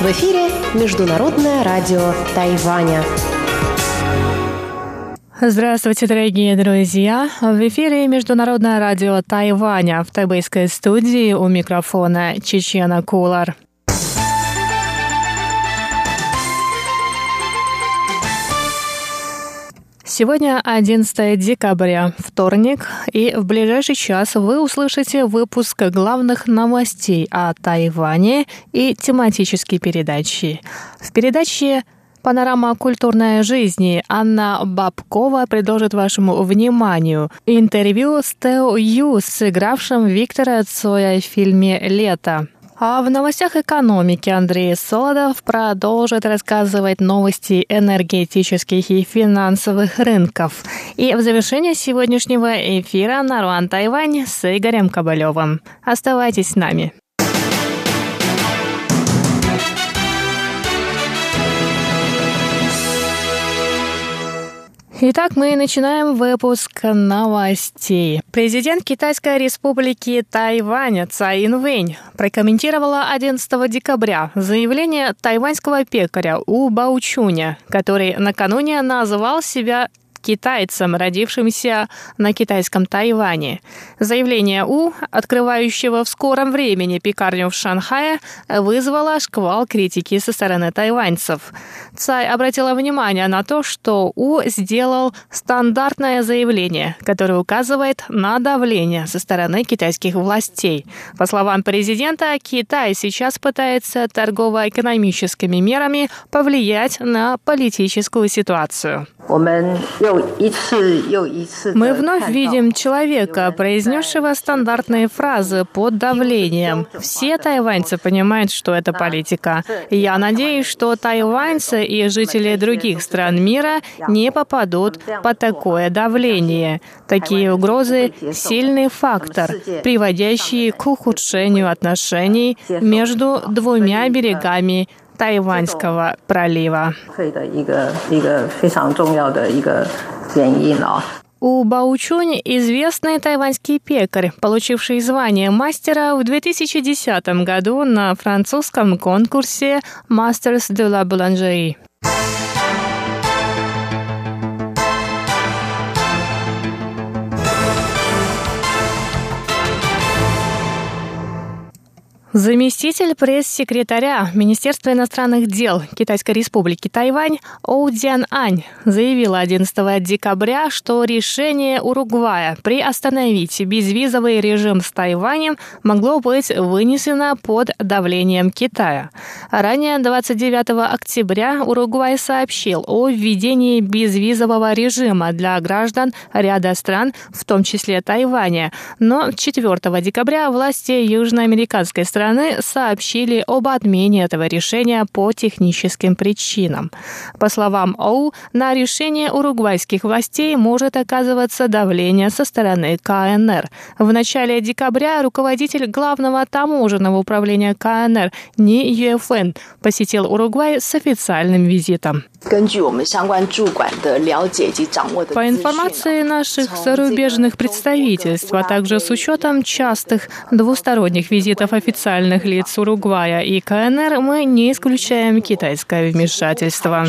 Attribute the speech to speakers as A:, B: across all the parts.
A: В эфире Международное радио Тайваня.
B: Здравствуйте, дорогие друзья! В эфире Международное радио Тайваня в тайбэйской студии у микрофона Чечена Кулар. Сегодня 11 декабря, вторник, и в ближайший час вы услышите выпуск главных новостей о Тайване и тематические передачи. В передаче Панорама культурной жизни Анна Бабкова предложит вашему вниманию интервью с Тео Ю, сыгравшим Виктора Цоя в фильме «Лето». А в новостях экономики Андрей Солодов продолжит рассказывать новости энергетических и финансовых рынков. И в завершение сегодняшнего эфира Наруан Тайвань с Игорем Кабалевым. Оставайтесь с нами. Итак, мы начинаем выпуск новостей. Президент Китайской республики Тайвань Цай Инвэнь прокомментировала 11 декабря заявление тайваньского пекаря У Баучуня, который накануне назвал себя китайцам, родившимся на китайском Тайване. Заявление У, открывающего в скором времени пекарню в Шанхае, вызвало шквал критики со стороны тайваньцев. Цай обратила внимание на то, что У сделал стандартное заявление, которое указывает на давление со стороны китайских властей. По словам президента, Китай сейчас пытается торгово-экономическими мерами повлиять на политическую ситуацию. Вновь видим человека, произнесшего стандартные фразы под давлением. Все тайваньцы понимают, что это политика. Я надеюсь, что тайваньцы и жители других стран мира не попадут под такое давление. Такие угрозы – сильный фактор, приводящий к ухудшению отношений между двумя берегами Тайваньского пролива. У Баучунь известный тайваньский пекарь, получивший звание мастера в 2010 году на французском конкурсе Masters de la Boulangerie. Заместитель пресс-секретаря Министерства иностранных дел Китайской республики Тайвань Оу Дзян Ань заявила 11 декабря, что решение Уругвая приостановить безвизовый режим с Тайванем могло быть вынесено под давлением Китая. Ранее 29 октября Уругвай сообщил о введении безвизового режима для граждан ряда стран, в том числе Тайваня. Но 4 декабря власти южноамериканской страны страны сообщили об отмене этого решения по техническим причинам. По словам ОУ, на решение уругвайских властей может оказываться давление со стороны КНР. В начале декабря руководитель главного таможенного управления КНР Ни Юэфэн посетил Уругвай с официальным визитом. По информации наших зарубежных представительств, а также с учетом частых двусторонних визитов официальных лиц Уругвая и КНР, мы не исключаем китайское вмешательство.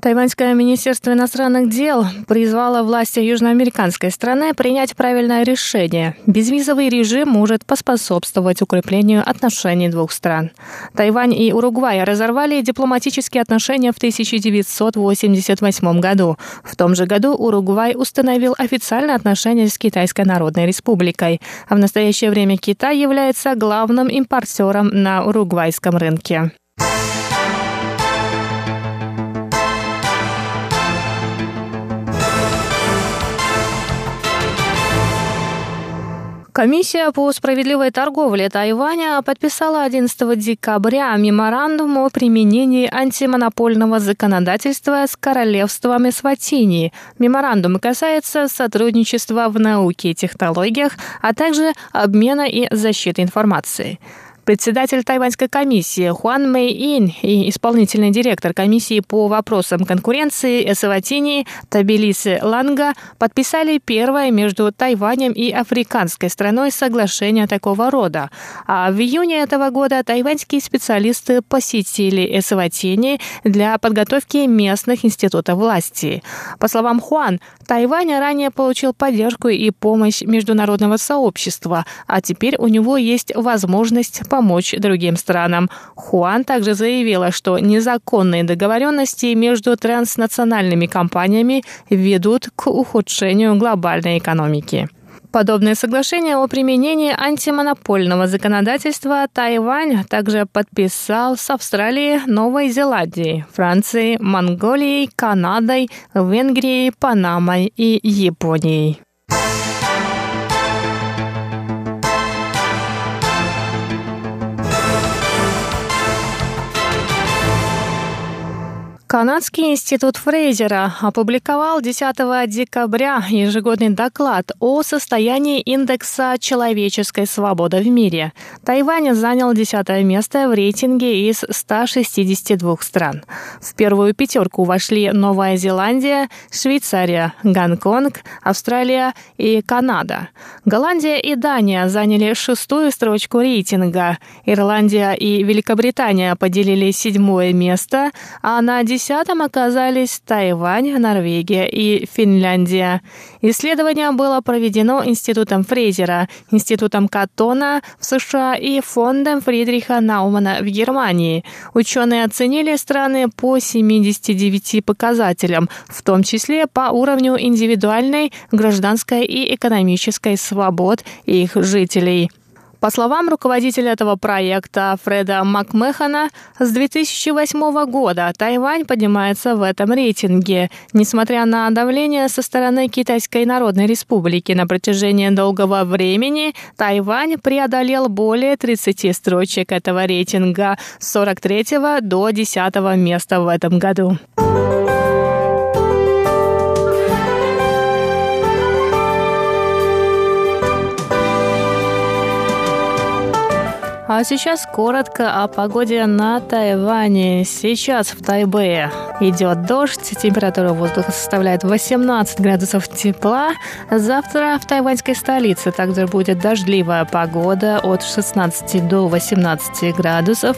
B: Тайваньское министерство иностранных дел призвало власти южноамериканской страны принять правильное решение. Безвизовый режим может поспособствовать укреплению отношений двух стран. Тайвань и Уругвай разорвали дипломатические отношения в 1988 году. В том же году Уругвай установил официальные отношения с Китайской Народной Республикой. А в настоящее время Китай является главным импортером на уругвайском рынке. Комиссия по справедливой торговле Тайваня подписала 11 декабря меморандум о применении антимонопольного законодательства с королевством Эсватини. Меморандум касается сотрудничества в науке и технологиях, а также обмена и защиты информации. Председатель тайваньской комиссии Хуан Мэй Ин и исполнительный директор комиссии по вопросам конкуренции Эсаватини Табилисы Ланга подписали первое между Тайванем и африканской страной соглашение такого рода. А в июне этого года тайваньские специалисты посетили Эсаватини для подготовки местных институтов власти. По словам Хуан, Тайвань ранее получил поддержку и помощь международного сообщества, а теперь у него есть возможность помочь другим странам. Хуан также заявила, что незаконные договоренности между транснациональными компаниями ведут к ухудшению глобальной экономики. Подобное соглашение о применении антимонопольного законодательства Тайвань также подписал с Австралией, Новой Зеландией, Францией, Монголией, Канадой, Венгрией, Панамой и Японией. Канадский институт Фрейзера опубликовал 10 декабря ежегодный доклад о состоянии индекса человеческой свободы в мире. Тайвань занял 10 место в рейтинге из 162 стран. В первую пятерку вошли Новая Зеландия, Швейцария, Гонконг, Австралия и Канада. Голландия и Дания заняли шестую строчку рейтинга. Ирландия и Великобритания поделили седьмое место, а на десятом оказались Тайвань, Норвегия и Финляндия. Исследование было проведено Институтом Фрейзера, Институтом Каттона в США и Фондом Фридриха Наумана в Германии. Ученые оценили страны по 79 показателям, в том числе по уровню индивидуальной, гражданской и экономической свобод их жителей. По словам руководителя этого проекта Фреда Макмехана, с 2008 года Тайвань поднимается в этом рейтинге. Несмотря на давление со стороны Китайской Народной Республики на протяжении долгого времени, Тайвань преодолел более 30 строчек этого рейтинга с 43 до 10 места в этом году. А сейчас коротко о погоде на Тайване. Сейчас в Тайбэе идет дождь, температура воздуха составляет 18 градусов тепла. Завтра в тайваньской столице также будет дождливая погода от 16 до 18 градусов.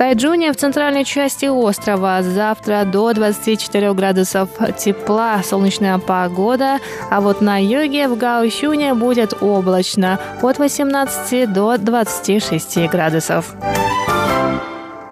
B: Тайджуне в центральной части острова. Завтра до 24 градусов тепла, солнечная погода, а вот на юге в Гаосюне будет облачно. От 18 до 26 градусов.